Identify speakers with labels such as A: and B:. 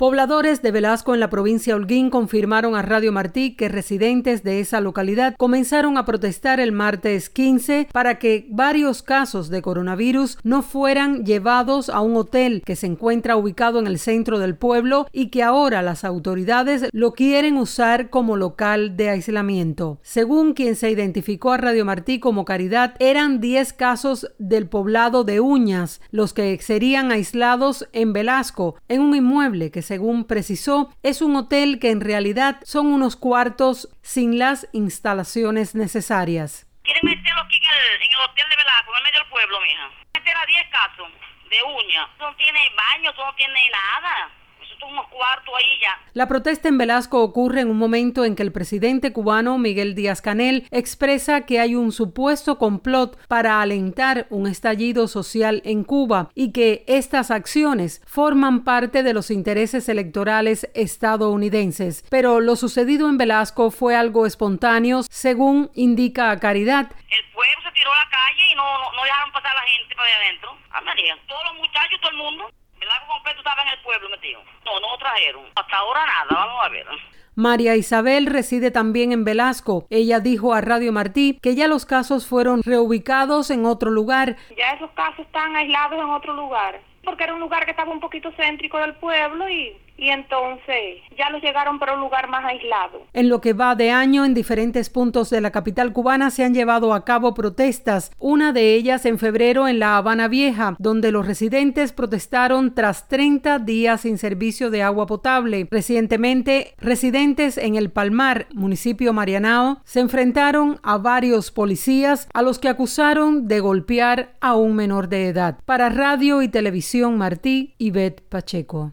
A: Pobladores de Velasco en la provincia Holguín confirmaron a Radio Martí que residentes de esa localidad comenzaron a protestar el martes 15 para que varios casos de coronavirus no fueran llevados a un hotel que se encuentra ubicado en el centro del pueblo y que ahora las autoridades lo quieren usar como local de aislamiento. Según quien se identificó a Radio Martí como Caridad, eran 10 casos del poblado de Uñas los que serían aislados en Velasco, en un inmueble que según precisó, es un hotel que en realidad son unos cuartos sin las instalaciones necesarias.
B: Quieren meterlo aquí en el, en el hotel de Velasco, en el medio del pueblo, mija. Meter a 10 casos de uña. No tiene baño, no tiene nada
A: La protesta en Velasco ocurre en un momento en que el presidente cubano Miguel Díaz Canel expresa que hay un supuesto complot para alentar un estallido social en Cuba y que estas acciones forman parte de los intereses electorales estadounidenses. Pero lo sucedido en Velasco fue algo espontáneo, según indica Caridad.
B: El pueblo se tiró a la calle y no, no, dejaron pasar a la gente para adentro. Ah, María, todos los muchachos, todo el mundo. El lago completo estaba en el pueblo metido. No, no Hasta ahora nada, vamos a ver.
A: María Isabel reside también en Velasco. Ella dijo a Radio Martí que ya los casos fueron reubicados en otro lugar.
C: Ya esos casos están aislados en otro lugar, porque era un lugar que estaba un poquito céntrico del pueblo y y entonces ya los llegaron para un lugar más aislado.
A: En lo que va de año, en diferentes puntos de la capital cubana se han llevado a cabo protestas, una de ellas en febrero en La Habana Vieja, donde los residentes protestaron tras 30 días sin servicio de agua potable. Recientemente, residentes en El Palmar, municipio Marianao, se enfrentaron a varios policías a los que acusaron de golpear a un menor de edad. Para Radio y Televisión Martí, Ivette Pacheco.